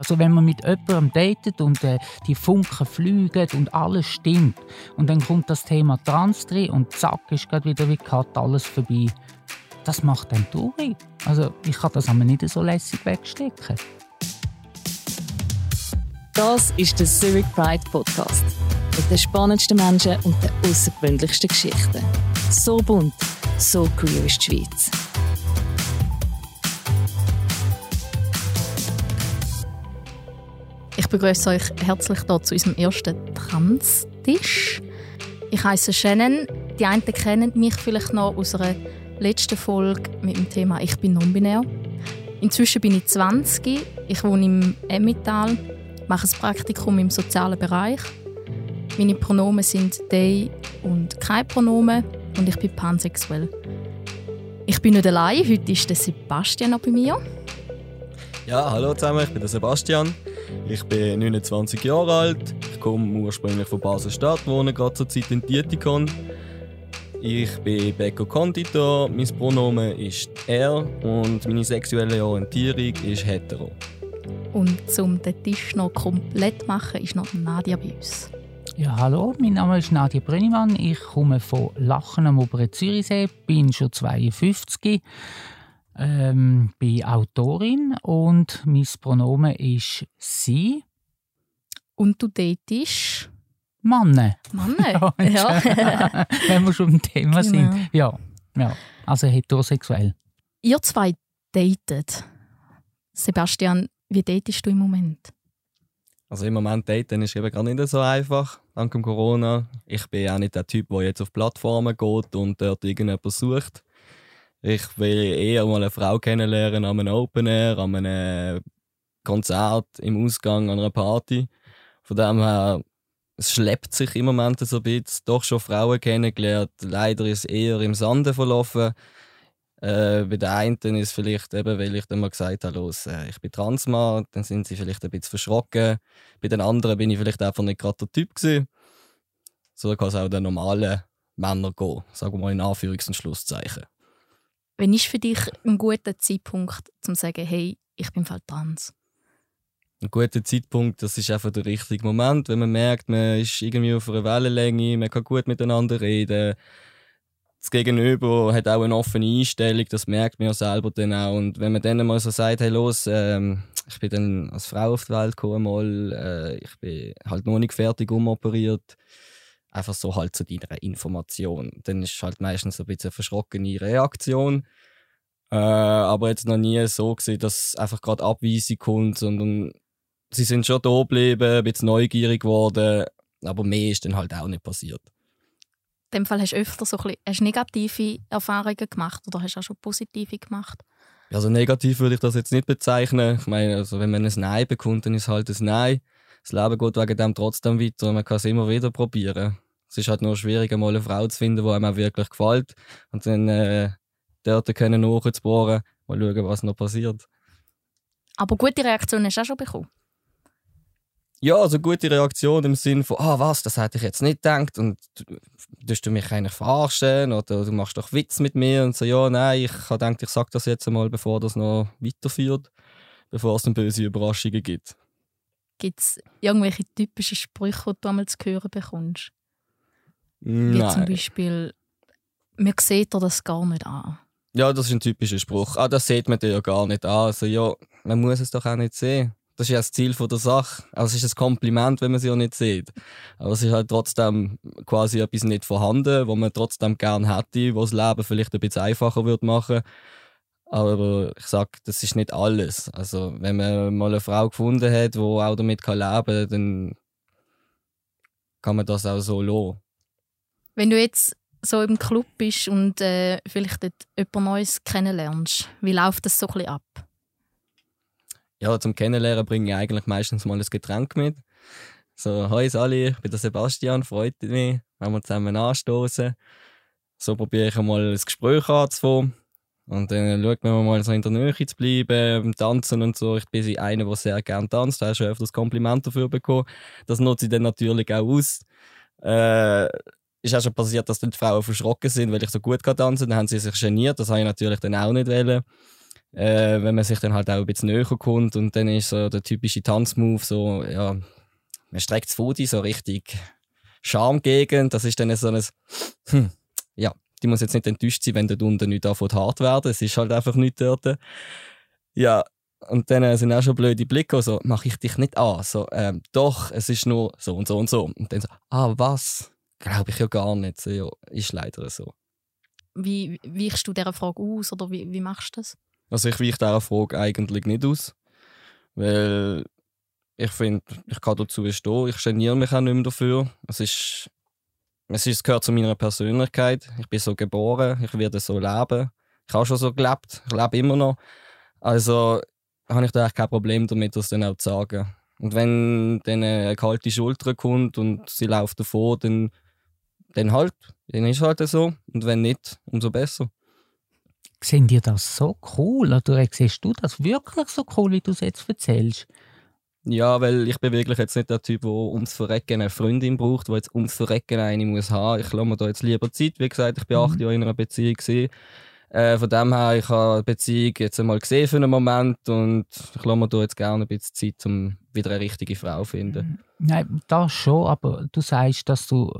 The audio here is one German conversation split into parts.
Also wenn man mit jemandem datet und äh, die Funken fliegen und alles stimmt und dann kommt das Thema Trans drin und zack ist gerade wieder wie Cut alles vorbei. Das macht dann traurig. Also ich kann das aber nicht so lässig wegstecken. Das ist der Zurich Pride Podcast. Mit den spannendsten Menschen und den außergewöhnlichsten Geschichten. So bunt, so queer ist die Schweiz. Begrüße euch herzlich hier zu unserem ersten Trans-Tisch. Ich heiße Shannon. Die einen kennen mich vielleicht noch aus einer letzten Folge mit dem Thema Ich bin non-binär. Inzwischen bin ich 20. Ich wohne im Emmental, mache ein Praktikum im sozialen Bereich. Meine Pronomen sind they und kein Pronomen und ich bin pansexuell. Ich bin nicht allein. Heute ist der Sebastian noch bei mir. Ja, hallo zusammen, ich bin der Sebastian. Ich bin 29 Jahre alt. Ich komme ursprünglich von Basel-Stadt, wohne gerade zur Zeit in Tietikon. Ich bin Bäcker Konditor, mein Pronomen ist er und meine sexuelle Orientierung ist hetero. Und um den Tisch noch komplett zu machen, ist noch Nadia bei uns. Ja, hallo, mein Name ist Nadia Brünnimann. Ich komme von Lachen am Oberen Zürichsee, bin schon 52, ähm, bin Autorin und mein Pronomen ist sie. Und du datest Mann. Mann? Ja, ja. Wenn wir schon im Thema Genau. sind. Ja, ja, also heterosexuell. Ihr zwei datet. Sebastian, wie datest du im Moment? Also im Moment daten ist eben gar nicht so einfach, dank dem Corona. Ich bin auch nicht der Typ, der jetzt auf Plattformen geht und dort irgendjemand sucht. Ich will eher mal eine Frau kennenlernen an einem Open Air, an einem Konzert, im Ausgang, an einer Party. Von dem her, es schleppt sich im Moment so ein bisschen. Doch schon Frauen kennengelernt. Leider ist es eher im Sande verlaufen. Äh, bei der einen ist es vielleicht eben, weil ich dann mal gesagt habe, los, äh, ich bin Transmann, dann sind sie vielleicht ein bisschen verschrocken. Bei den anderen bin ich vielleicht einfach nicht gerade der Typ gewesen. So kann es auch den normalen Männern gehen, sagen wir mal in Anführungs- und Schlusszeichen. Wann ist für dich ein guter Zeitpunkt, um zu sagen, hey, ich bin voll trans? Ein guter Zeitpunkt, das ist einfach der richtige Moment, wenn man merkt, man ist irgendwie auf einer Wellenlänge, man kann gut miteinander reden. Das Gegenüber hat auch eine offene Einstellung, das merkt man ja selber dann auch. Und wenn man dann mal so sagt, hey los, ähm, ich bin dann als Frau auf die Welt gekommen, mal, äh, ich bin halt noch nicht fertig umoperiert, einfach so halt zu deiner Information. Dann ist halt meistens so ein bisschen eine verschrockene Reaktion. Äh, aber jetzt noch nie so gesehen, dass einfach gerade Abweisung kommt, sondern sie sind schon da geblieben, ein bisschen neugierig geworden, aber mehr ist dann halt auch nicht passiert. In dem Fall hast du öfter so ein bisschen, hast negative Erfahrungen gemacht oder hast du auch schon positive gemacht? Also negativ würde ich das jetzt nicht bezeichnen. Ich meine, also wenn man ein Nein bekommt, dann ist es halt ein Nein. Das Leben geht wegen dem trotzdem weiter und man kann es immer wieder probieren. Es ist halt nur schwierig, mal eine Frau zu finden, die einem auch wirklich gefällt. Und dann äh, dort können nachzubohren, mal schauen, was noch passiert. Aber gute Reaktionen hast du auch schon bekommen. Ja, also gute Reaktion im Sinne von, ah was, das hätte ich jetzt nicht gedacht und du- tust du mich eigentlich verarschen oder du machst doch Witz mit mir und so, ja, nein, ich habe gedacht, ich sag das jetzt einmal, bevor das noch weiterführt, bevor es dann böse Überraschungen gibt. Gibt es irgendwelche typischen Sprüche, die du einmal zu hören bekommst? Wie zum Nein. Beispiel, mir sieht er das gar nicht an. Ja, das ist ein typischer Spruch. Ah, das sieht man dir ja gar nicht an. Also ja, man muss es doch auch nicht sehen. Das ist ja das Ziel von der Sache. Also es ist ein Kompliment, wenn man sie ja nicht sieht. Aber es ist halt trotzdem quasi etwas nicht vorhanden, wo man trotzdem gern hätte, was das Leben vielleicht ein bisschen einfacher würde machen. Aber ich sag, das ist nicht alles. Also wenn man mal eine Frau gefunden hat, die auch damit kann leben kann, dann kann man das auch so lassen. Wenn du jetzt so im Club bist und äh, vielleicht dort jemand Neues kennenlernst, wie läuft das so ein bisschen ab? Ja, zum Kennenlernen bringe ich eigentlich meistens mal ein Getränk mit. So, hi Sali, ich bin der Sebastian, freut mich, wenn wir zusammen anstoßen. So probiere ich einmal ein Gespräch anzufangen. Und dann schaut man mal so in der Nähe zu bleiben, beim Tanzen und so. Ich bin einer, der sehr gerne tanzt, da hast du schon öfters Kompliment dafür bekommen. Das nutze ich dann natürlich auch aus. Äh, ist auch schon passiert, dass dann die Frauen verschrocken sind, weil ich so gut kann tanzen. Dann haben sie sich geniert, das habe ich natürlich dann auch nicht wollen. äh, wenn man sich dann halt auch ein bisschen näher kommt und dann ist so der typische Tanzmove so, ja, man streckt das Foto so richtig Schamgegend, das ist dann so ein, hm, ja, die muss jetzt nicht enttäuscht sein, wenn dort unten nicht davon hart werden, es ist halt einfach nicht dort. Ja, und dann sind auch schon blöde Blicke, so, mach ich dich nicht an, so, ähm, doch, es ist nur so und so und so. Und dann so, ah, was? Glaube ich ja gar nicht, so, ja, ist leider so. Wie weichst du dieser Frage aus oder wie, wie machst du das? Also ich weiche dieser Frage eigentlich nicht aus, weil ich finde, ich kann dazu stehen, ich geniere mich auch nicht mehr dafür. Es, ist, es, ist, gehört zu meiner Persönlichkeit, ich bin so geboren, ich werde so leben. Ich habe schon so gelebt, ich lebe immer noch. Also habe ich da eigentlich kein Problem damit, das dann auch zu sagen. Und wenn dann eine kalte Schulter kommt und sie läuft davor, dann, dann halt, dann ist es halt so. Und wenn nicht, umso besser. Sehen dir das so cool? Oder siehst du das wirklich so cool, wie du es jetzt erzählst? Ja, weil ich bin wirklich jetzt nicht der Typ, der ums Verrecken eine Freundin braucht, der jetzt ums Verrecken eine muss haben. Ich lasse mir da jetzt lieber Zeit. Wie gesagt, ich bin mhm. acht Jahre in einer Beziehung. Gewesen. Äh, von dem her, ich habe die Beziehung jetzt einmal gesehen für einen Moment und ich lasse mir da jetzt gerne ein bisschen Zeit, um wieder eine richtige Frau zu finden. Mhm. Nein, das schon, aber du sagst, dass du,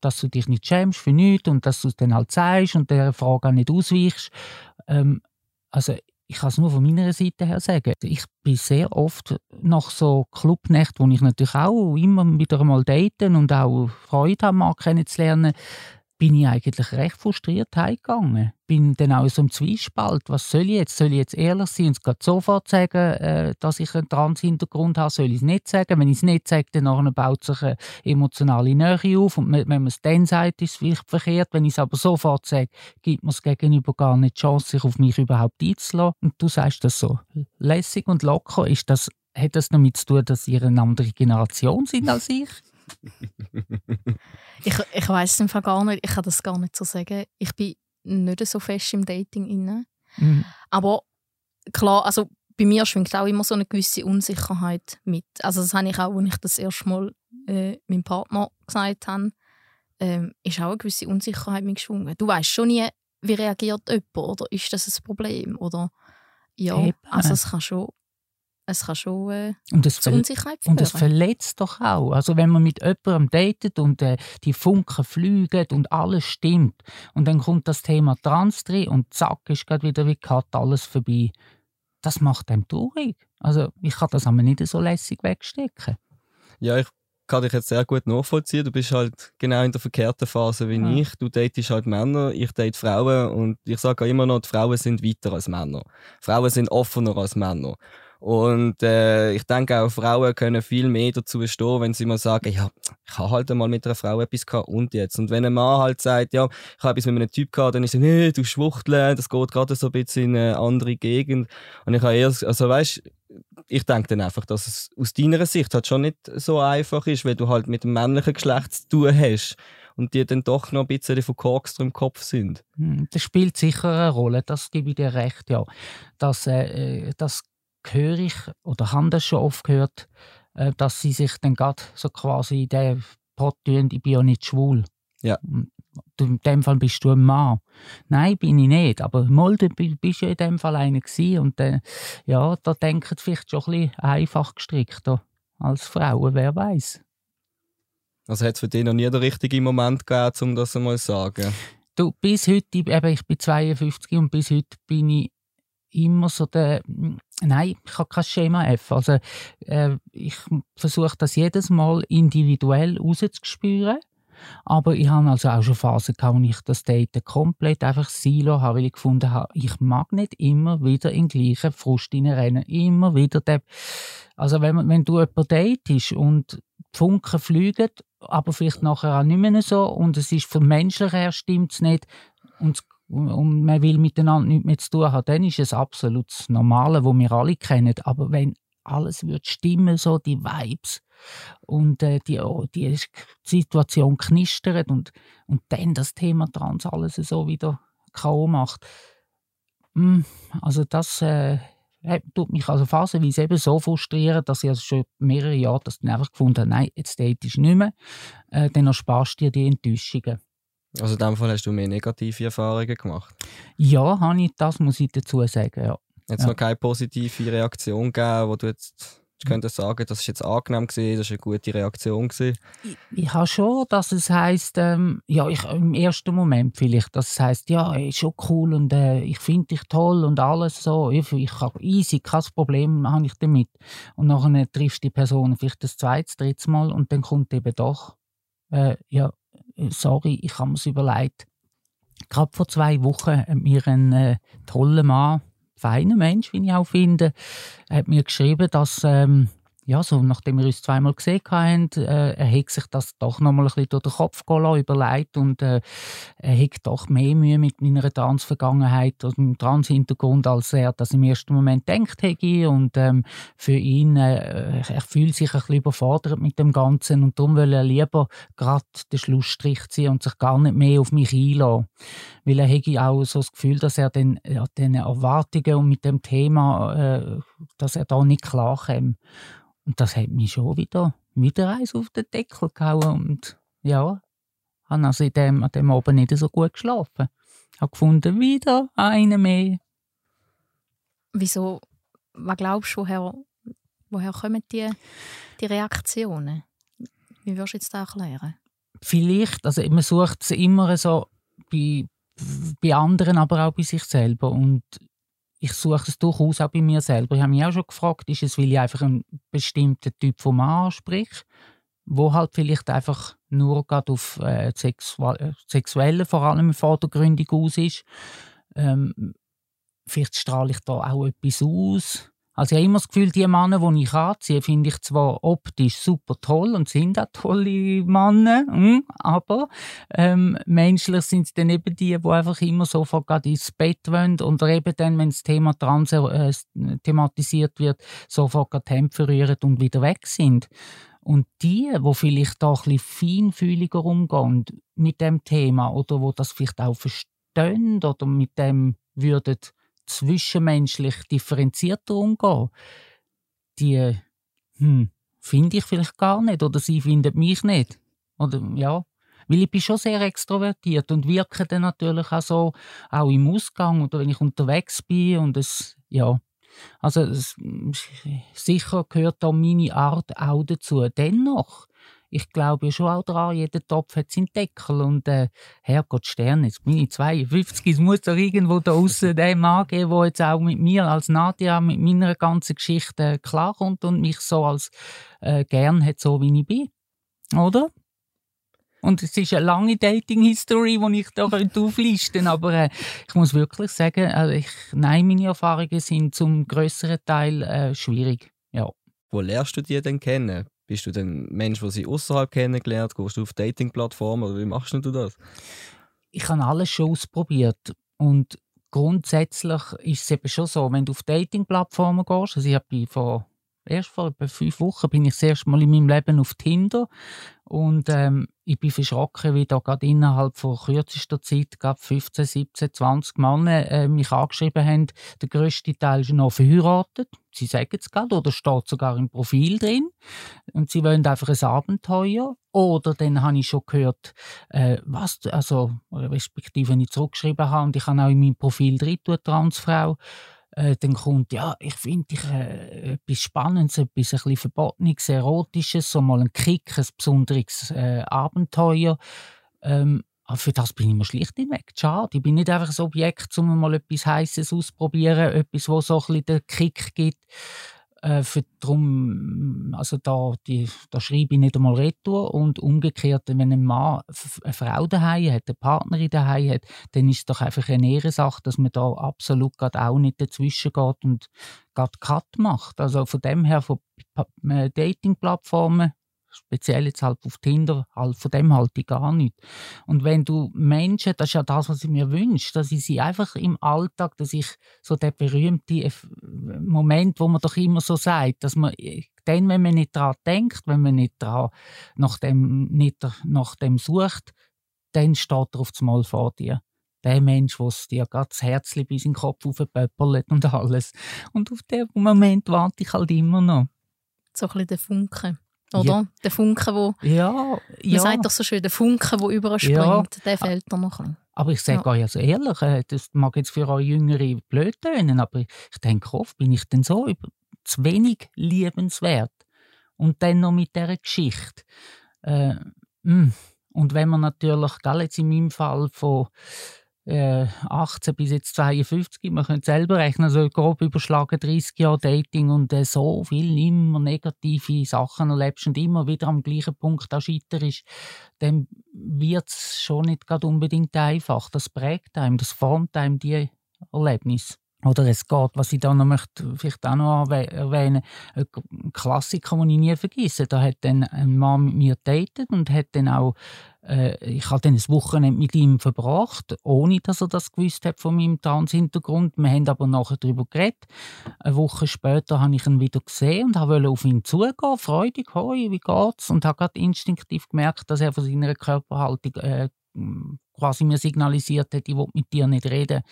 dass du dich nicht schämst für nichts und dass du es dann halt sagst und der Frage auch nicht ausweichst. Ähm, also ich kann es nur von meiner Seite her sagen. Ich bin sehr oft nach so Clubnächten, wo ich natürlich auch immer wieder mal daten und auch Freude habe, mal kennenzulernen, bin ich eigentlich recht frustriert heimgegangen. Bin dann auch so im Zwiespalt. Was soll ich jetzt? Soll ich jetzt ehrlich sein und es sofort sagen, äh, dass ich einen Trans-Hintergrund habe? Soll ich es nicht sagen? Wenn ich es nicht sage, dann baut sich eine emotionale Nähe auf. Und wenn man es dann sagt, ist es vielleicht verkehrt. Wenn ich es aber sofort sage, gibt man es gegenüber gar nicht die Chance, sich auf mich überhaupt einzulassen. Und du sagst das so lässig und locker. Ist das, hat das damit zu tun, dass ihr eine andere Generation sind als ich? Ich ich weiß es gar nicht. Ich kann das gar nicht so sagen. Ich bin nicht so fest im Dating inne. Mhm. Aber klar, also bei mir schwingt auch immer so eine gewisse Unsicherheit mit. Also das habe ich auch, als ich das erste Mal äh, meinem Partner gesagt habe, ähm, ist auch eine gewisse Unsicherheit mitgeschwungen. Du weißt schon nie, wie reagiert jemand oder ist das ein Problem oder ja, Eben. also es kann schon es kann schon äh, und das zu Unsicherheit führen. Und es verletzt doch auch. Also wenn man mit jemandem datet und äh, die Funken fliegen und alles stimmt und dann kommt das Thema Trans drin und zack ist gerade wieder wie Cut alles vorbei. Das macht einem traurig. Also ich kann das aber nicht so lässig wegstecken. Ja, ich kann dich jetzt sehr gut nachvollziehen. Du bist halt genau in der verkehrten Phase wie ja. ich. Du datest halt Männer, ich date Frauen und ich sage immer noch, die Frauen sind weiter als Männer. Frauen sind offener als Männer. Und äh, ich denke auch Frauen können viel mehr dazu stehen, wenn sie mal sagen, ja, ich habe halt einmal mit einer Frau etwas gehabt und jetzt. Und wenn ein Mann halt sagt, ja, ich habe etwas mit einem Typ gehabt, dann ist er, nee, du Schwuchtel, das geht gerade so ein bisschen in eine andere Gegend. Und ich habe eher, also weißt, ich denke dann einfach, dass es aus deiner Sicht halt schon nicht so einfach ist, weil du halt mit dem männlichen Geschlecht zu tun hast und die dann doch noch ein bisschen von Korks im Kopf sind. Hm, das spielt sicher eine Rolle, das gebe ich dir recht, ja. Dass, äh, das höre ich oder habe das schon oft gehört, äh, dass sie sich dann gerade so quasi in den Pott tun, ich bin ja nicht schwul. Ja. in dem Fall bist du ein Mann. Nein, bin ich nicht. Aber mal, du bist ja in dem Fall einer gewesen. Und äh, ja, da denken sie vielleicht schon ein bisschen einfach gestrickter als Frauen, wer weiß. Also hat es für dich noch nie den richtigen Moment gegeben, um das einmal zu sagen? Du, bis heute, eben, ich bin 52 und bis heute bin ich immer so der, nein, ich habe kein Schema F. Also äh, ich versuche das jedes Mal individuell rauszuspüren. Aber ich habe also auch schon Phasen gehabt, wo ich das Daten komplett einfach silo habe, weil ich gefunden habe, ich mag nicht immer wieder in den gleichen Frust rennen. Immer wieder der, also wenn, wenn du jemanden datest und die Funken fliegen, aber vielleicht nachher auch nicht mehr so und es ist vom Menschlichen her stimmt es nicht und und man will miteinander nichts mehr zu tun haben, dann ist es absolut das Normale, wo wir alle kennen. Aber wenn alles wird stimmen, so die Vibes und äh, die, oh, die Situation knistert und, und dann das Thema Trans alles so wieder K.O. macht. Mm, also das äh, tut mich also phasenweise eben so frustrieren, dass ich also schon mehrere Jahre das einfach gefunden habe, nein, jetzt date ich nicht mehr. Äh, dann ersparst du dir die Enttäuschungen. Also in dem Fall hast du mehr negative Erfahrungen gemacht? Ja, habe ich, das muss ich dazu sagen, ja. Jetzt Ja. noch keine positive Reaktion gegeben, wo du jetzt du könntest sagen, das ist jetzt angenehm gewesen, das ist eine gute Reaktion gewesen. ich, ich habe schon, dass es heißt, ähm, ja, ich, im ersten Moment vielleicht, dass es heißt, ja, ist schon cool und äh, ich finde dich toll und alles so. Ich, ich habe easy, kein Problem habe ich damit. Und nachher triffst du die Person vielleicht das zweite, dritte Mal und dann kommt eben doch, äh, ja, sorry, ich habe mir's überlegt. Gerade vor zwei Wochen hat mir ein äh, toller Mann, feiner Mensch, wie ich auch finde, hat mir geschrieben, dass ähm, ja, so, nachdem wir uns zweimal gesehen haben, äh, er hat sich das doch noch mal ein bisschen durch den Kopf gehen lassen, überlegt und äh, er hat doch mehr Mühe mit meiner Trans-Vergangenheit und meinem Trans-Hintergrund, als er das im ersten Moment denkt hätte und ähm, für ihn, äh, er fühlt sich ein bisschen überfordert mit dem Ganzen und darum will er lieber gerade den Schlussstrich ziehen und sich gar nicht mehr auf mich einlassen. Weil er hätte auch so das Gefühl, dass er den, ja, den Erwartungen und mit dem Thema, äh, dass er da nicht klarkommt. Und das hat mich schon wieder, wieder eins auf den Deckel gehauen. Und ja, habe also in dem, an dem Abend nicht so gut geschlafen. Habe gefunden, wieder eine mehr. Wieso, was glaubst du, woher, woher kommen die, die Reaktionen? Wie würdest du jetzt das erklären? Vielleicht, also man sucht es immer so bei, bei anderen, aber auch bei sich selber. Und ich suche es durchaus auch bei mir selber. Ich habe mich auch schon gefragt, ist es, weil ich einfach einen bestimmten Typ von Mann anspreche, wo halt vielleicht einfach nur gerade auf äh, Sexual äh, Sexuelle vor allem vordergründig aus ist. Ähm, vielleicht strahle ich da auch etwas aus. Also ich habe immer das Gefühl, die Männer, die ich anziehe, finde ich zwar optisch super toll und sind auch tolle Männer, mm, aber ähm, menschlich sind es dann eben die, die einfach immer sofort gerade ins Bett wollen und eben dann, wenn das Thema Trans äh, thematisiert wird, sofort gerade die Hemd verrühren und wieder weg sind. Und die, wo vielleicht da ein bisschen feinfühliger umgehen mit dem Thema oder wo das vielleicht auch verstehen oder mit dem würden zwischenmenschlich differenzierter umgehen, die hm, finde ich vielleicht gar nicht oder sie finden mich nicht. Oder ja, weil ich bin schon sehr extrovertiert und wirke dann natürlich auch so, auch im Ausgang oder wenn ich unterwegs bin und es, ja, also es, sicher gehört da meine Art auch dazu. Dennoch, ich glaube ja schon auch daran, jeder Topf hat seinen Deckel und äh, Herrgott Stern, jetzt bin ich 52, es muss doch irgendwo da außen den Mann geben, der jetzt auch mit mir als Nadia, mit meiner ganzen Geschichte klarkommt und mich so als äh, gern hat, so wie ich bin. Oder? Und es ist eine lange Dating-History, die ich da auflisten könnte. Aber äh, ich muss wirklich sagen, also ich, nein, meine Erfahrungen sind zum größeren Teil äh, schwierig. Ja. Wo lernst du die denn kennen? Bist du ein Mensch, der sie außerhalb kennengelernt? Gehst du auf Dating-Plattformen oder wie machst du das? Ich habe alles schon ausprobiert. Und grundsätzlich ist es eben schon so, wenn du auf Dating-Plattformen gehst, also ich habe vor erst vor etwa fünf Wochen bin ich das erste Mal in meinem Leben auf Tinder und ähm, ich bin verschrocken, wie da gerade innerhalb von kürzester Zeit gerade 15, 17, 20 Männer äh, mich angeschrieben haben. Der grösste Teil ist noch verheiratet. Sie sagen es gerade oder steht sogar im Profil drin und sie wollen einfach ein Abenteuer. Oder dann habe ich schon gehört, äh, was, also respektive wenn ich zurückgeschrieben habe und ich habe auch in meinem Profil drin, Transfrau, äh, dann kommt, ja, ich finde ich äh, etwas Spannendes, etwas ein bisschen Verbotenes, Erotisches, so mal ein Kick, ein besonderes äh, Abenteuer. Ähm, aber für das bin ich mir schlicht nicht. Schade. Ich bin nicht einfach ein Objekt, um mal etwas Heißes auszuprobieren, etwas, wo so ein bisschen den Kick gibt. Äh, für drum, also da, die, da schreibe ich nicht einmal retour und umgekehrt, wenn ein Mann eine Frau daheim hat, eine Partnerin daheim hat, dann ist es doch einfach eine Ehrensache, dass man da absolut gerade auch nicht dazwischen geht und gerade Cut macht. Also von dem her, von äh, Dating-Plattformen, speziell jetzt halt auf Tinder, halt von dem halte ich gar nicht. Und wenn du Menschen, das ist ja das, was ich mir wünsche, dass ich sie einfach im Alltag, dass ich so der berühmte Moment, wo man doch immer so sagt, dass man dann, wenn man nicht daran denkt, wenn man nicht, dran, nach, dem, nicht nach dem sucht, dann steht er auf Mal vor dir. Der Mensch, der dir gerade das Herz bis in den Kopf aufpöppelt und alles. Und auf den Moment warte ich halt immer noch. So ein bisschen der Funke. Oder? Ja. Der Funke, wo, Ja, man ja. sagt doch so schön, der Funke, der überspringt, Ja. der fehlt da noch ein. Aber ich sage ja. euch also ehrlich, äh, das mag jetzt für euch Jüngere blöd tönen, aber ich denke oft, bin ich denn so zu wenig liebenswert? Und dann noch mit dieser Geschichte. Äh, mm. und wenn man natürlich, gell, jetzt in meinem Fall von 18 bis jetzt 52, man könnte selber rechnen, so grob überschlagen 30 Jahre Dating und äh, so viel immer negative Sachen erlebst und immer wieder am gleichen Punkt auch scheiterst, dann wird es schon nicht gerade unbedingt einfach. Das prägt einem, das formt einem die Erlebnis. Oder es geht, was ich da noch möchte, vielleicht auch noch erwähnen, ein Klassiker, den ich nie vergesse. Da hat dann ein Mann mit mir datet und hat dann auch, äh, ich habe dann ein Wochenende mit ihm verbracht, ohne dass er das gewusst hat von meinem Trans-Hintergrund. Wir haben aber nachher darüber geredet. Eine Woche später habe ich ihn wieder gesehen und wollte auf ihn zugehen, freudig, hoi, wie geht's? Und habe gerade instinktiv gemerkt, dass er von seiner Körperhaltung äh, quasi mir signalisiert hat, ich will mit dir nicht reden.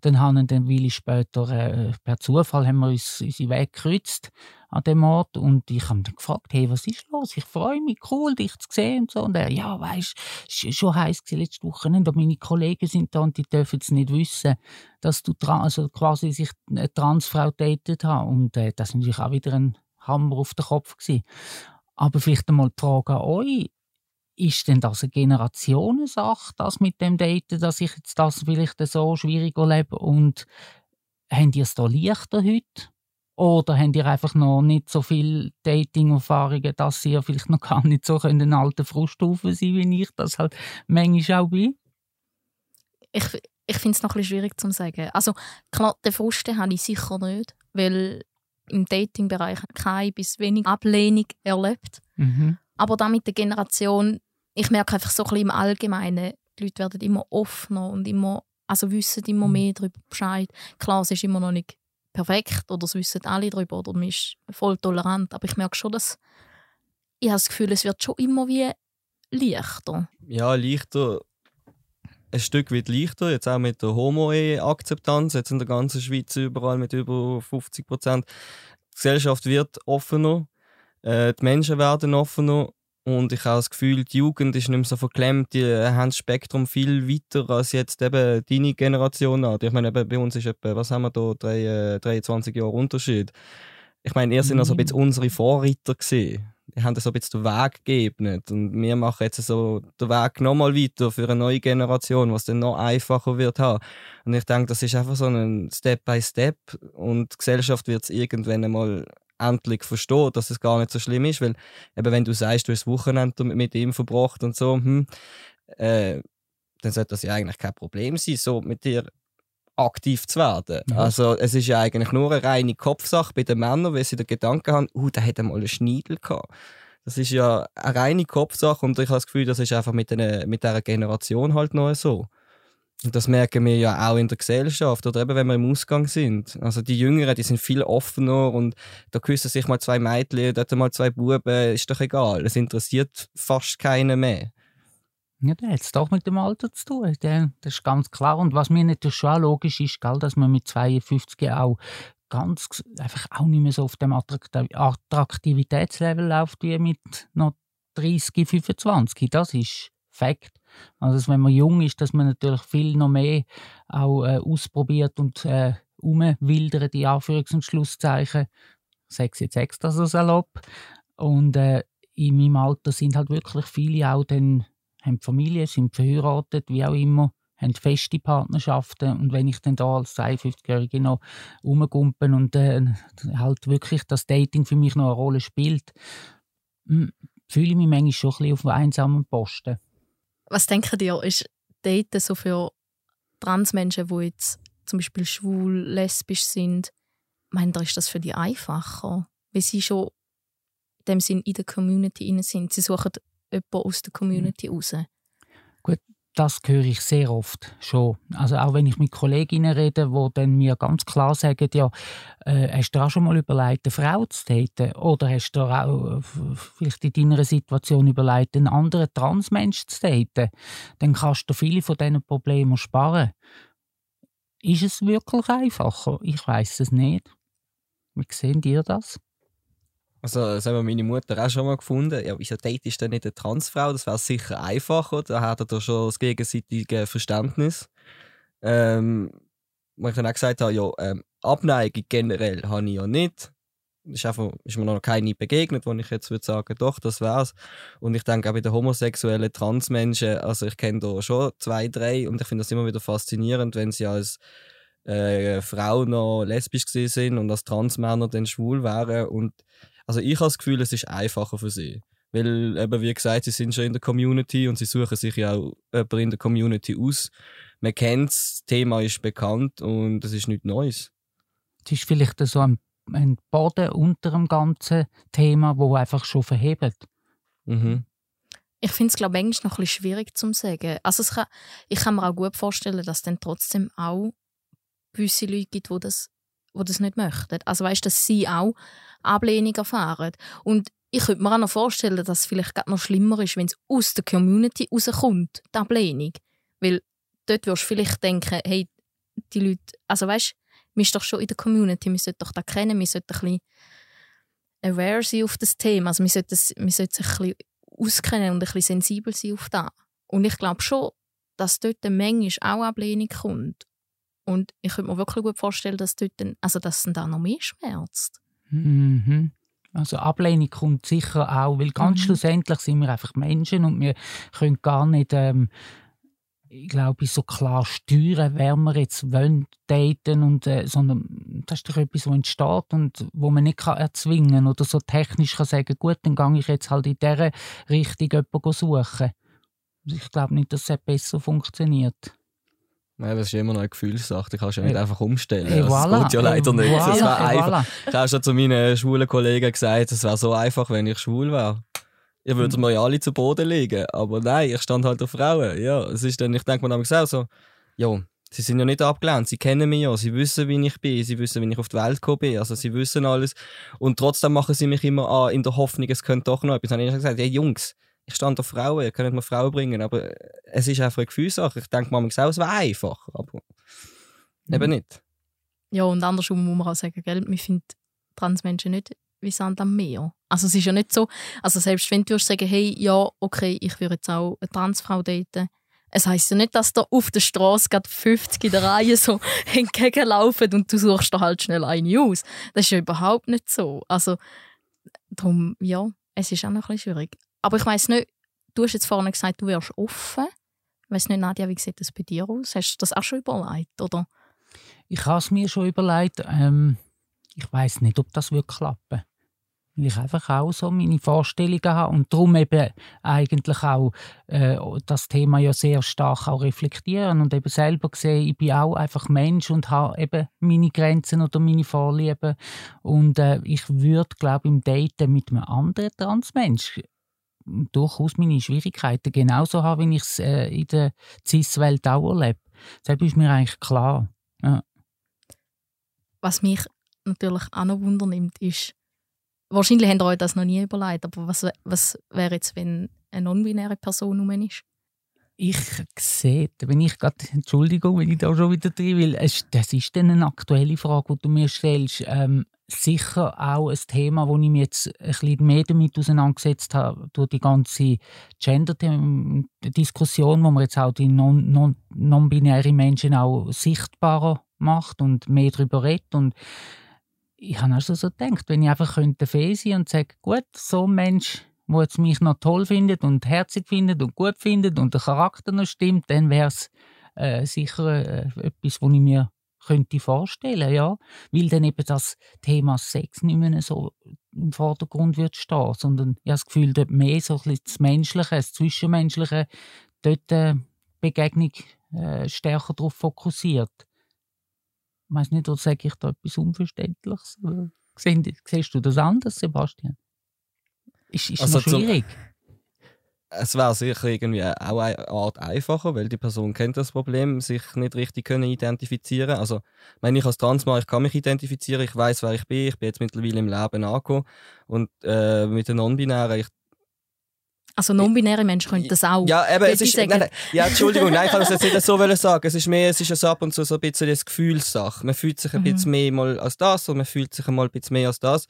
Dann haben wir dann Weile später äh, per Zufall haben wir uns unsere Weg gekreuzt an dem Ort und ich habe dann gefragt, hey, was ist los? Ich freue mich, cool, dich zu sehen und so. Und er, ja, weißt, es schon heiß letzte Woche, aber meine Kollegen sind da und die dürfen es nicht wissen, dass du also quasi sich eine Transfrau datet hast. Und äh, das war natürlich auch wieder ein Hammer auf den Kopf gewesen. Aber vielleicht einmal die Frage an euch, ist denn das eine Generationensache, das mit dem Daten, dass ich jetzt das vielleicht so schwierig erlebe? Und habt ihr es da leichter heute? Oder habt ihr einfach noch nicht so viel Dating-Erfahrungen, dass ihr vielleicht noch gar nicht so ein alter Fruststufe sein wie ich das halt manchmal auch bin? Ich, ich finde es noch ein bisschen schwierig zu sagen. Also klar, den Frust habe ich sicher nicht, weil im Dating-Bereich keine bis wenig Ablehnung erlebt. Mhm. Aber da mit der Generation, ich merke einfach so ein bisschen im Allgemeinen, die Leute werden immer offener und immer, also wissen immer mhm. mehr darüber Bescheid. Klar, es ist immer noch nicht perfekt oder es wissen alle darüber oder man ist voll tolerant, aber ich merke schon, dass ich habe das Gefühl, es wird schon immer wie leichter. Ja, leichter. Ein Stück weit leichter, jetzt auch mit der Homo-Akzeptanz, jetzt in der ganzen Schweiz überall mit über 50 Prozent. Die Gesellschaft wird offener, äh, die Menschen werden offener und ich habe das Gefühl, die Jugend ist nicht mehr so verklemmt, die haben das Spektrum viel weiter als jetzt eben deine Generation hat. Ich meine, bei uns ist etwa, was haben wir da, drei, 23 äh, Jahre Unterschied. Ich meine, ihr seid also ein bisschen unsere Vorreiter gewesen. Die haben so ein bisschen den Weg gegeben. Und wir machen jetzt so den Weg nochmal weiter für eine neue Generation, was dann noch einfacher wird haben. Und ich denke, das ist einfach so ein Step by Step und die Gesellschaft wird es irgendwann einmal endlich verstehen, dass es gar nicht so schlimm ist, weil eben wenn du sagst, du hast das Wochenende mit ihm verbracht und so, hm, äh, dann sollte das ja eigentlich kein Problem sein, so mit dir aktiv zu werden. Mhm. Also es ist ja eigentlich nur eine reine Kopfsache bei den Männern, weil sie den Gedanken haben, uh, der hat einmal einen Schneidel gehabt. Das ist ja eine reine Kopfsache und ich habe das Gefühl, das ist einfach mit, eine, mit dieser Generation halt noch so. Das merken wir ja auch in der Gesellschaft oder eben wenn wir im Ausgang sind. Also die Jüngeren, die sind viel offener und da küssen sich mal zwei Mädchen, dort mal zwei Buben, ist doch egal. Es interessiert fast keinen mehr. Ja, das hat doch mit dem Alter zu tun. Das ist ganz klar. Und was mir natürlich schon logisch ist, dass man mit 52 auch ganz einfach auch nicht mehr so auf dem Attraktivitätslevel läuft wie mit noch 30, 25. Das ist Fakt. Also wenn man jung ist, dass man natürlich viel noch mehr auch äh, ausprobiert und äh, umwildert, die Anführungs- und Schlusszeichen. Sechs jetzt extra so salopp. Und äh, in meinem Alter sind halt wirklich viele auch dann, haben Familie, sind verheiratet, wie auch immer, haben feste Partnerschaften. Und wenn ich dann da als 52-Jährige noch rumgumpen und äh, halt wirklich das Dating für mich noch eine Rolle spielt, hm, fühle ich mich manchmal schon ein bisschen auf einsamen Posten. Was denken ihr, ist Daten so für Transmenschen, die jetzt zum Beispiel schwul, lesbisch sind, meint ihr, ist das für die einfacher? Weil sie schon in dem Sinn in der Community sind. Sie suchen jemanden aus der Community mhm. raus. Das höre ich sehr oft schon. Also auch wenn ich mit Kolleginnen rede, die dann mir ganz klar sagen, ja, äh, hast du auch schon mal überlegt, eine Frau zu daten? Oder hast du auch äh, vielleicht in deiner Situation überlegt, einen anderen Transmensch zu daten? Dann kannst du viele von diesen Problemen sparen. Ist es wirklich einfacher? Ich weiß es nicht. Wie sehen ihr das? Also, das haben meine Mutter auch schon mal gefunden. Ja, wieso datest denn nicht eine Transfrau? Das wäre sicher einfacher. Da hat er schon das gegenseitige Verständnis. Ähm, wo ich dann auch gesagt habe, ja, ähm, Abneigung generell habe ich ja nicht. Ist, einfach, ist mir noch keine begegnet, wo ich jetzt würde sagen, doch, das wär's. Und ich denke auch bei den homosexuellen Transmenschen, also ich kenne da schon zwei, drei und ich finde das immer wieder faszinierend, wenn sie als äh, Frau noch lesbisch sind und als Transmänner dann schwul wären. Und also ich habe das Gefühl, es ist einfacher für sie. Weil, eben, wie gesagt, sie sind schon in der Community und sie suchen sich ja auch jemanden in der Community aus. Man kennt das Thema ist bekannt und es ist nichts Neues. Es ist vielleicht so ein, ein Boden unter dem ganzen Thema, wo einfach schon verhebt. Mhm. Ich finde es, glaube ich, manchmal noch ein bisschen schwierig zu sagen. Also kann, ich kann mir auch gut vorstellen, dass dann trotzdem auch gewisse Leute gibt, die das, die das nicht möchten. Also weißt, dass sie auch Ablehnung erfahren. Und ich könnte mir auch noch vorstellen, dass es vielleicht noch schlimmer ist, wenn es aus der Community rauskommt, die Ablehnung. Weil dort wirst du vielleicht denken, hey, die Leute, also weißt, wir sind doch schon in der Community, wir sollten doch das kennen, wir sollten ein bisschen aware sein auf das Thema, also wir sollten, wir sollten sich ein bisschen auskennen und ein bisschen sensibel sein auf das. Und ich glaube schon, dass dort manchmal auch Ablehnung kommt. Und ich könnte mir wirklich gut vorstellen, dass dort dann, also dass dann da noch mehr schmerzt. Mhm. Also Ablehnung kommt sicher auch, weil ganz mhm. schlussendlich sind wir einfach Menschen und wir können gar nicht, ähm, ich glaube, so klar steuern, wer wir jetzt wollen daten und äh, sondern das ist doch etwas, was entsteht und wo man nicht kann erzwingen oder so technisch kann sagen, gut, dann gehe ich jetzt halt in dieser Richtung jemanden suchen. Ich glaube nicht, dass es besser funktioniert. Nein, das ist immer noch eine Gefühlssache. Die kannst du ja nicht einfach umstellen. Hey, voilà. Das geht ja leider nicht. Voilà. Das Hey, einfach. voilà. Ich habe schon zu meinen schwulen Kollegen gesagt, es wäre so einfach, wenn ich schwul wäre. Ihr würdet mir ja alle zu Boden legen. Aber nein, ich stand halt auf Frauen. Ja, es ist dann, ich denke mir dann auch so, ja, sie sind ja nicht abgelehnt, sie kennen mich ja, sie wissen, wie ich bin, sie wissen, wie ich auf die Welt gekommen bin, also sie wissen alles. Und trotzdem machen sie mich immer an, in der Hoffnung, es könnte doch noch etwas. Dann habe ich gesagt, hey Jungs, ich stand auf Frauen, ihr könnt mir Frauen bringen, aber es ist einfach eine Gefühlssache. Ich denke manchmal auch, es wäre einfach, aber eben nicht. Ja, und andersrum muss man auch sagen, gell, wir finden Transmenschen nicht wie Sand am Meer. Also es ist ja nicht so, also selbst wenn du sagen, hey, ja, okay, ich würde jetzt auch eine Transfrau daten, es heisst ja nicht, dass da auf der Straße gerade 50 in der Reihe so entgegenlaufen und du suchst da halt schnell eine aus. Das ist ja überhaupt nicht so. Also darum, ja, es ist auch noch ein bisschen schwierig. Aber ich weiß nicht, du hast jetzt vorhin gesagt, du wärst offen. Ich weiß nicht, Nadja, wie sieht das bei dir aus? Hast du das auch schon überlegt, oder? Ich habe es mir schon überlegt. Ähm, ich weiß nicht, ob das wird klappen. Weil ich einfach auch so meine Vorstellungen habe und darum eben eigentlich auch äh, das Thema ja sehr stark auch reflektieren und eben selber sehen, ich bin auch einfach Mensch und habe eben meine Grenzen oder meine Vorlieben und äh, ich würde, glaube im Daten mit einem anderen Transmensch durchaus meine Schwierigkeiten genauso haben, wie ich es äh, in der CIS-Welt auch erlebe. Das ist mir eigentlich klar. Ja. Was mich natürlich auch noch wundernimmt, ist, wahrscheinlich habt ihr euch das noch nie überlegt, aber was, was wäre jetzt, wenn eine non-binäre Person rum ist? Ich sehe, da bin ich gerade, Entschuldigung, wenn ich da schon wieder drin will, das ist dann eine aktuelle Frage, die du mir stellst. Ähm, sicher auch ein Thema, wo ich mich jetzt ein bisschen mehr damit auseinandergesetzt habe, durch die ganze Gender-Diskussion, wo man jetzt auch die non- non- non-binären Menschen auch sichtbarer macht und mehr darüber redet. Und ich habe also so gedacht, wenn ich einfach könnte Fee sein und sagen, gut, so ein Mensch, der jetzt mich noch toll findet und herzig findet und gut findet und der Charakter noch stimmt, dann wäre es äh, sicher äh, etwas, was ich mir könnte vorstellen, ja, weil dann eben das Thema Sex nicht mehr so im Vordergrund wird stehen, sondern ich habe das Gefühl, dort mehr so ein bisschen das Menschliche, das Zwischenmenschliche, dort äh, Begegnung äh, stärker darauf fokussiert. Ich weiß nicht, oder sage ich da etwas Unverständliches? Siehst, siehst du das anders, Sebastian? Ist, ist Also noch zum- schwierig? Es wäre sicher irgendwie auch eine Art einfacher, weil die Person kennt das Problem, sich nicht richtig können identifizieren. Also, meine, ich als Transmann, ich kann mich identifizieren, ich weiß, wer ich bin, ich bin jetzt mittlerweile im Leben angekommen und äh, mit den Non-Binären, ich Also non-binäre Menschen können das auch. Ja, eben, es ist. Nein, nein, ja, Entschuldigung, nein, ich kann das jetzt nicht so sagen. Es ist mehr, es ist ab und zu so ein bisschen eine Gefühlssache. Man fühlt sich ein Mhm. bisschen mehr mal als das und man fühlt sich einmal ein bisschen mehr als das.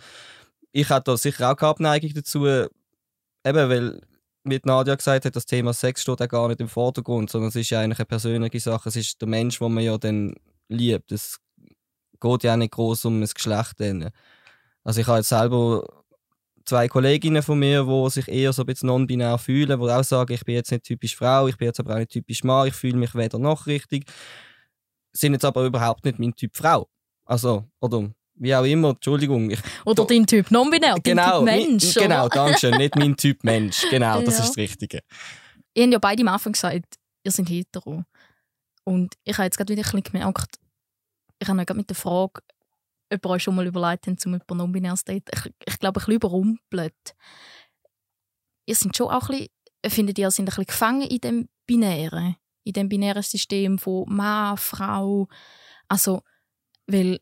ich habe da sicher auch keine Abneigung dazu, eben weil wie Nadja gesagt hat, das Thema Sex steht auch gar nicht im Vordergrund, sondern es ist ja eigentlich eine persönliche Sache. Es ist der Mensch, den man ja dann liebt. Es geht ja auch nicht groß um das Geschlecht. Dann. Also ich habe jetzt selber zwei Kolleginnen von mir, die sich eher so ein bisschen non-binär fühlen, die auch sagen, ich bin jetzt nicht typisch Frau, ich bin jetzt aber auch nicht typisch Mann, ich fühle mich weder noch richtig. Sind jetzt aber überhaupt nicht mein Typ Frau. Also, oder wie auch immer, Entschuldigung. Ich, oder dein Typ non-binär, genau, dein Typ Mensch. Nicht, genau, danke schön, nicht mein Typ Mensch. Genau, das ja. ist das Richtige. Ihr habt ja beide am Anfang gesagt, ihr seid hetero. Und ich habe jetzt gerade wieder ein bisschen gemerkt, ich habe gerade mit der Frage, ob ihr euch schon mal überlegt habt, zum jemanden non-binäres Date, ich, ich glaube, ein bisschen überrumpelt. Ihr seid schon auch ein bisschen, findet ihr, sind ein bisschen gefangen in dem Binären, in dem binären System von Mann, Frau. Also, weil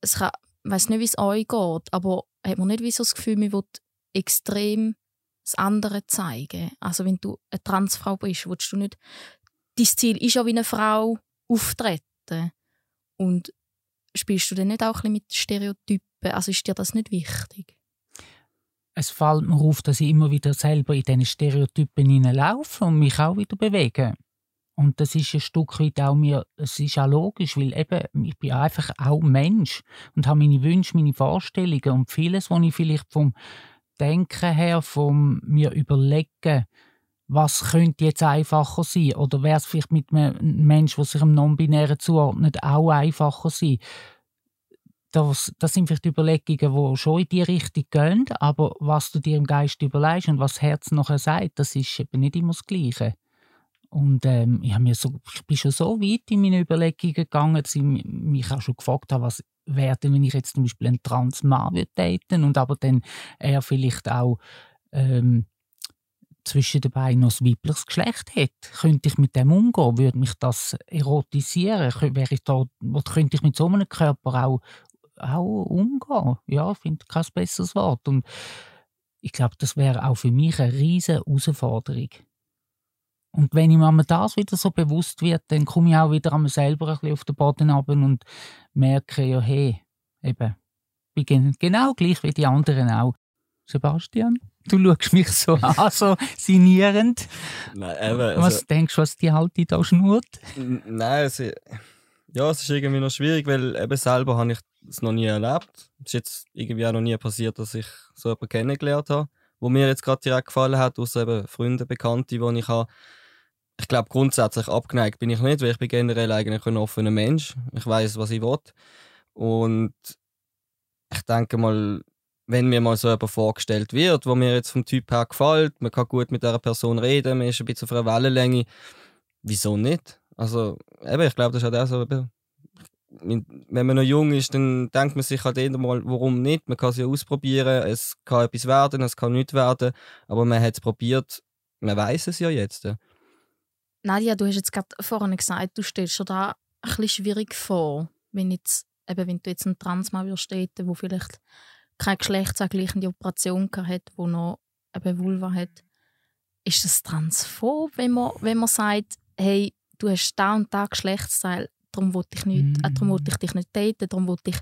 es kann, ich weiß nicht, wie es euch geht, aber hat man nicht wie so das Gefühl, man will extrem das andere zeigen. Also wenn du eine Transfrau bist, willst du nicht, dein Ziel ist ja wie eine Frau auftreten. Und spielst du dann nicht auch ein bisschen mit Stereotypen? Also ist dir das nicht wichtig? Es fällt mir auf, dass ich immer wieder selber in diesen Stereotypen hineinlaufe und mich auch wieder bewege. Und das ist ein Stück weit auch mir, es ist auch logisch, weil eben, ich bin einfach auch Mensch und habe meine Wünsche, meine Vorstellungen und vieles, was ich vielleicht vom Denken her, vom mir überlegen, was könnte jetzt einfacher sein? Oder wäre es vielleicht mit einem Menschen, der sich einem Non-Binären zuordnet, auch einfacher sein? Das, das sind vielleicht Überlegungen, die schon in die Richtung gehen, aber was du dir im Geist überlegst und was das Herz nachher sagt, das ist eben nicht immer das Gleiche. Und ähm, ich, mir so, ich bin schon so weit in meine Überlegungen gegangen, dass ich mich auch schon gefragt habe, was wäre wenn ich jetzt zum Beispiel einen Transmann würde daten und aber dann er vielleicht auch ähm, zwischen den noch ein weibliches Geschlecht hat. Könnte ich mit dem umgehen? Würde mich das erotisieren? Wäre ich da, könnte ich mit so einem Körper auch, auch umgehen? Ja, ich finde kein besseres Wort. Und ich glaube, das wäre auch für mich eine riesige Herausforderung. Und wenn ich mir das wieder so bewusst wird, dann komme ich auch wieder an mir selber ein bisschen auf den Boden runter und merke, ja, hey, eben, ich bin genau gleich wie die anderen auch. Sebastian, du schaust mich so an, so sinnierend. Nein, eben, also, was denkst du, was die Halte da schnurrt? Nein, es, ja, es ist irgendwie noch schwierig, weil eben selber habe ich es noch nie erlebt. Es ist jetzt irgendwie auch noch nie passiert, dass ich so jemanden kennengelernt habe, wo mir jetzt gerade direkt gefallen hat, aus eben Freunden, Bekannte, die ich habe ich glaube, grundsätzlich abgeneigt bin ich nicht, weil ich bin generell eigentlich ein offener Mensch. Ich weiß, was ich will. Und ich denke mal, wenn mir mal so jemand vorgestellt wird, wo mir jetzt vom Typ her gefällt, man kann gut mit der Person reden, man ist ein bisschen auf einer Wellenlänge, wieso nicht? Also, eben, ich glaube, das ist halt auch so, wenn man noch jung ist, dann denkt man sich halt eher mal, warum nicht? Man kann es ja ausprobieren, es kann etwas werden, es kann nicht werden, aber man hat es probiert, man weiß es ja jetzt. Nadja, du hast jetzt gerade vorhin gesagt, du stellst dir da ein bisschen schwierig vor, wenn, jetzt, eben, wenn du jetzt einen Transmann würdest daten, der vielleicht keine geschlechtsangleichende Operation hat, wo noch eben Vulva hat. Ist das transphob, wenn man, wenn man sagt, hey, du hast da und da Geschlechtsteil, darum wollte ich, äh, darum ich dich nicht daten, darum wollte ich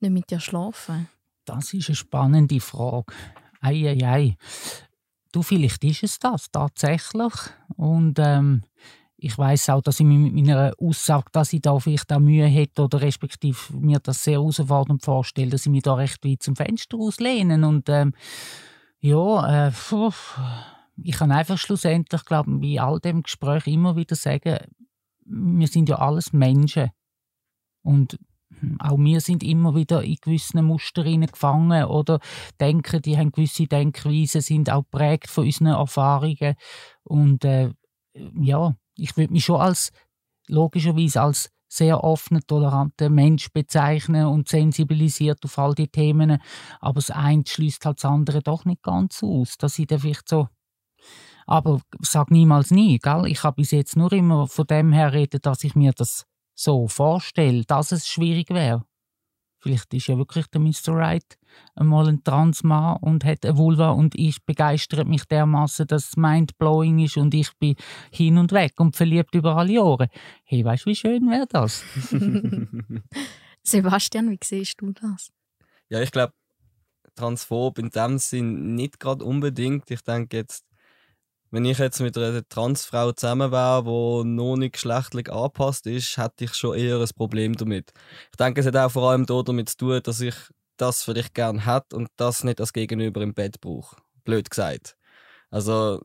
nicht mit dir schlafen? Das ist eine spannende Frage. Ei, ei, ei du, vielleicht ist es das tatsächlich. Und ähm, ich weiß auch, dass ich mit meiner Aussage, dass ich da vielleicht auch Mühe hätte oder respektive mir das sehr herausfordernd vorstelle, dass ich mich da recht weit zum Fenster auslehne. Und ähm, ja, äh, ich kann einfach schlussendlich, glaube ich, bei all dem Gespräch immer wieder sagen, wir sind ja alles Menschen. Und auch wir sind immer wieder in gewissen Muster gefangen oder denken, die haben gewisse Denkweisen, sind auch prägt von unseren Erfahrungen. Und äh, ja, ich würde mich schon als logischerweise als sehr offener, toleranter Mensch bezeichnen und sensibilisiert auf all die Themen. Aber das eine schließt halt das andere doch nicht ganz aus, dass ich vielleicht so aber sag niemals nie, gell? Ich habe bis jetzt nur immer von dem her reden, dass ich mir das so vorstelle, dass es schwierig wäre. Vielleicht ist ja wirklich der Mr. Right einmal ein Transmann und hat eine Vulva und ich begeistert mich dermaßen, dass es mindblowing ist und ich bin hin und weg und verliebt über alle Jahre. Hey, weißt du, wie schön wäre das? Sebastian, wie siehst du das? Ja, ich glaube, transphob in dem Sinn nicht gerade unbedingt. Ich denke jetzt, wenn ich jetzt mit einer Transfrau zusammen wäre, die noch nicht geschlechtlich angepasst ist, hätte ich schon eher ein Problem damit. Ich denke, es hat auch vor allem damit zu tun, dass ich das vielleicht gerne hätte und das nicht als Gegenüber im Bett brauche. Blöd gesagt. Also,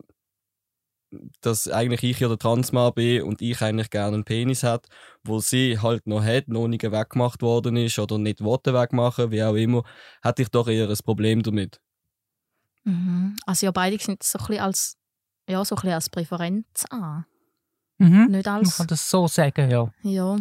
dass eigentlich ich ja der Transmann bin und ich eigentlich gerne einen Penis hätte, wo sie halt noch hat, noch nicht weggemacht worden ist oder nicht wollte wegmachen, wie auch immer, hätte ich doch eher ein Problem damit. Mhm. Also ja, beide sind so ein bisschen als, ja, so ein bisschen als Präferenz an. Mhm. Nicht Man als, kann das so sagen, ja. ja.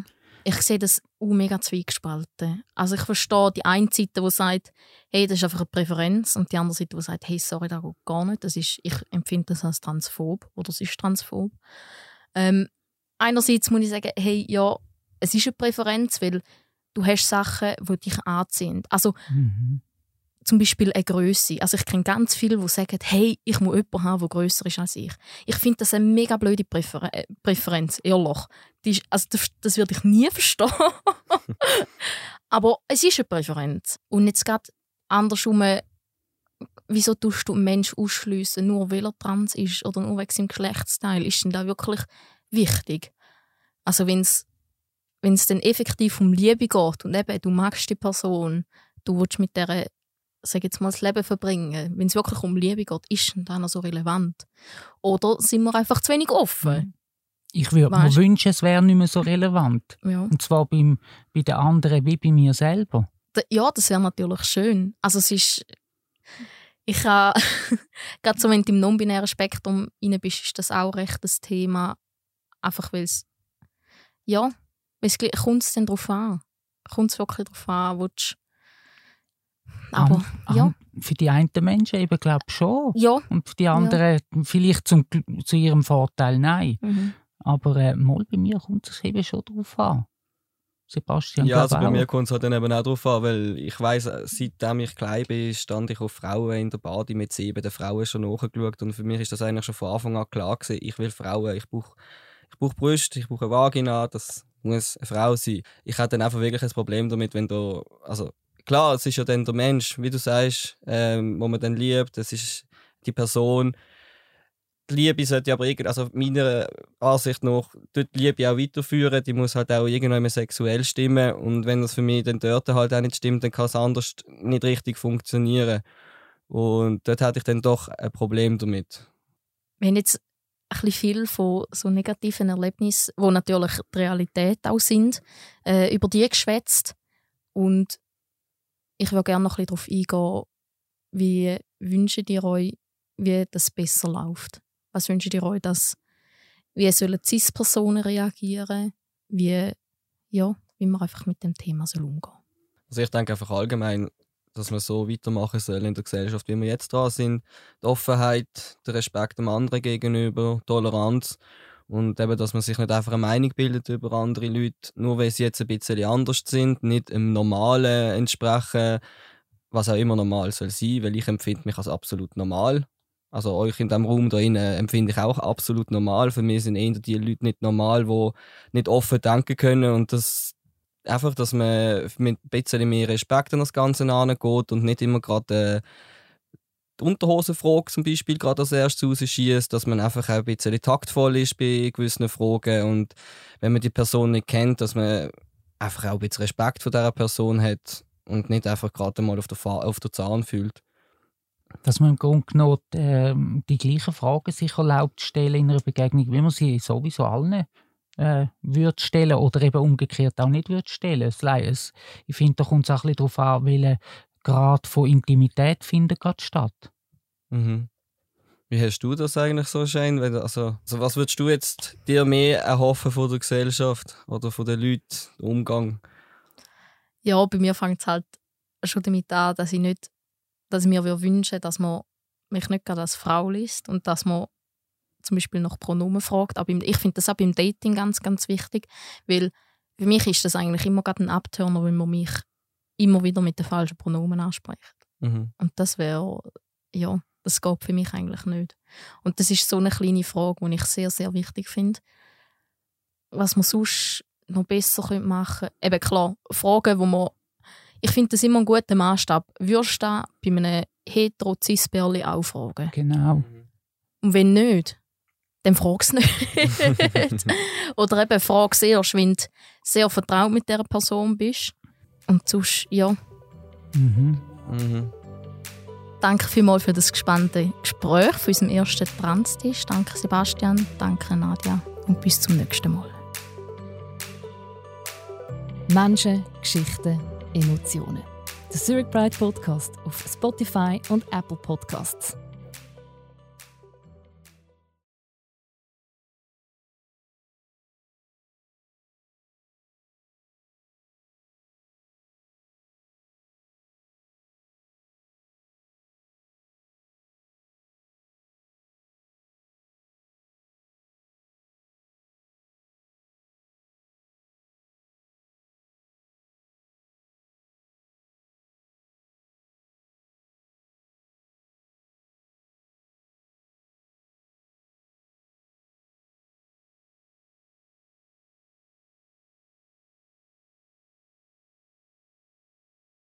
Ich sehe das auch mega zwiegespalten. Also ich verstehe die eine Seite, die sagt, hey, das ist einfach eine Präferenz und die andere Seite, die sagt, hey, sorry, das geht gar nicht. Das ist, ich empfinde das als transphob oder es ist transphob. Ähm, einerseits muss ich sagen, hey, ja, es ist eine Präferenz, weil du hast Sachen, die dich anziehen. Also Mhm. Zum Beispiel eine Größe. Also ich kenne ganz viele, die sagen, hey, ich muss jemanden haben, der grösser ist als ich. Ich finde das eine mega blöde Präfer äh, Präferenz, ehrlich. Ist, also das, das würde ich nie verstehen. Aber es ist eine Präferenz. Und jetzt gerade andersrum, wieso tust du einen Menschen ausschliessen, nur weil er trans ist oder nur wegen seinem Geschlechtsteil? Ist denn das wirklich wichtig? Also wenn es dann effektiv um Liebe geht und eben du magst die Person, du willst mit der sag jetzt mal, das Leben verbringen, wenn es wirklich um Liebe geht, ist denn das noch so relevant? Oder sind wir einfach zu wenig offen? Ich würde mir wünschen, es wäre nicht mehr so relevant. Ja, Und zwar beim, bei den anderen wie bei mir selber. Ja das wäre natürlich schön. Also es ist... Ich habe... gerade so, wenn du im non-binären Spektrum rein bist, ist das auch recht das Thema. Einfach weil es... Ja, kommt es dann darauf an? Kommt es wirklich darauf an, willst Aber, An- ja. an- Für die einen Menschen eben, glaube ich, schon. Ja. Und für die anderen vielleicht zum, zu ihrem Vorteil nein. Mhm. Aber äh, mal bei mir kommt es eben schon drauf an. Sebastian, Ja, also bei mir kommt es halt dann eben auch darauf an, weil ich weiss, äh, seitdem ich klein bin, stand ich auf Frauen in der Bade mit sieben den Frauen schon nachgeschaut und für mich ist das eigentlich schon von Anfang an klar gewesen, ich will Frauen, ich brauche ich brauch Brüste, ich brauche eine Vagina, das muss eine Frau sein. Ich hatte dann einfach wirklich ein Problem damit, wenn du, also klar, es ist ja dann der Mensch, wie du sagst, ähm, wo man dann liebt, das ist die Person, die Liebe sollte aber irgendwie, also meiner Ansicht nach, dort die Liebe auch weiterführen, die muss halt auch irgendwann sexuell stimmen und wenn das für mich dann dort halt auch nicht stimmt, dann kann es anders nicht richtig funktionieren. Und dort hatte ich dann doch ein Problem damit. wir haben jetzt ein bisschen viel von so negativen Erlebnissen, die natürlich die Realität auch sind, äh, über die geschwätzt. Und ich würde gerne noch ein bisschen darauf eingehen, wie wünscht ihr euch, wie das besser läuft? Was wünscht ihr euch, dass, wie sollen CIS-Personen reagieren? Wie, ja, wie man einfach mit dem Thema soll umgehen Also ich denke einfach allgemein, dass wir so weitermachen sollen in der Gesellschaft, wie wir jetzt dran sind. Die Offenheit, der Respekt dem anderen gegenüber, Toleranz und eben, dass man sich nicht einfach eine Meinung bildet über andere Leute, nur weil sie jetzt ein bisschen anders sind, nicht im Normalen entsprechen, was auch immer normal soll sein, weil ich empfinde mich als absolut normal. Also euch in diesem Raum da innen empfinde ich auch absolut normal. Für mich sind eher die Leute nicht normal, die nicht offen denken können und das einfach, dass man mit ein bisschen mehr Respekt an das Ganze angeht und nicht immer gerade äh, die Unterhosenfrage zum Beispiel gerade als erstes rausschießt, dass man einfach auch ein bisschen taktvoll ist bei gewissen Fragen und wenn man die Person nicht kennt, dass man einfach auch ein bisschen Respekt vor dieser Person hat und nicht einfach gerade mal auf der, Fa auf der Zahn fühlt. Dass man im Grunde genommen ähm, die gleichen Fragen sich erlaubt stellen in einer Begegnung, wie man sie sowieso allen äh, würde stellen oder eben umgekehrt auch nicht würde stellen. Es, ich finde, da kommt es auch ein bisschen darauf an, welcher Grad von Intimität findet gerade statt. Mhm. Wie hast du das eigentlich so, du- Also, also was würdest du jetzt dir mehr erhoffen von der Gesellschaft oder von den Leuten, den Umgang? Ja, bei mir fängt es halt schon damit an, dass ich nicht, dass ich mir würde wünschen, dass man mich nicht gerade als Frau liest und dass man zum Beispiel nach Pronomen fragt. Aber ich finde das auch beim Dating ganz, ganz wichtig, weil für mich ist das eigentlich immer gerade ein Abturner, wenn man mich immer wieder mit den falschen Pronomen anspricht. Mhm. Und das wäre, ja, das geht für mich eigentlich nicht. Und das ist so eine kleine Frage, die ich sehr, sehr wichtig finde. Was man sonst noch besser machen könnte. Eben klar, Fragen, wo man. Ich finde das immer ein guter Maßstab. Würdest du da bei einem hetero cis auch fragen? Genau. Und wenn nicht, dann frag es nicht. Oder eben frag es erst, wenn du sehr vertraut mit dieser Person bist. Und sonst, ja. Mhm. Mhm. Danke vielmals für das gespannte Gespräch für unseren ersten Transtisch. Danke Sebastian, danke Nadja und bis zum nächsten Mal. Menschen, Geschichten, Emotionen. Der Zurich Pride Podcast auf Spotify und Apple Podcasts.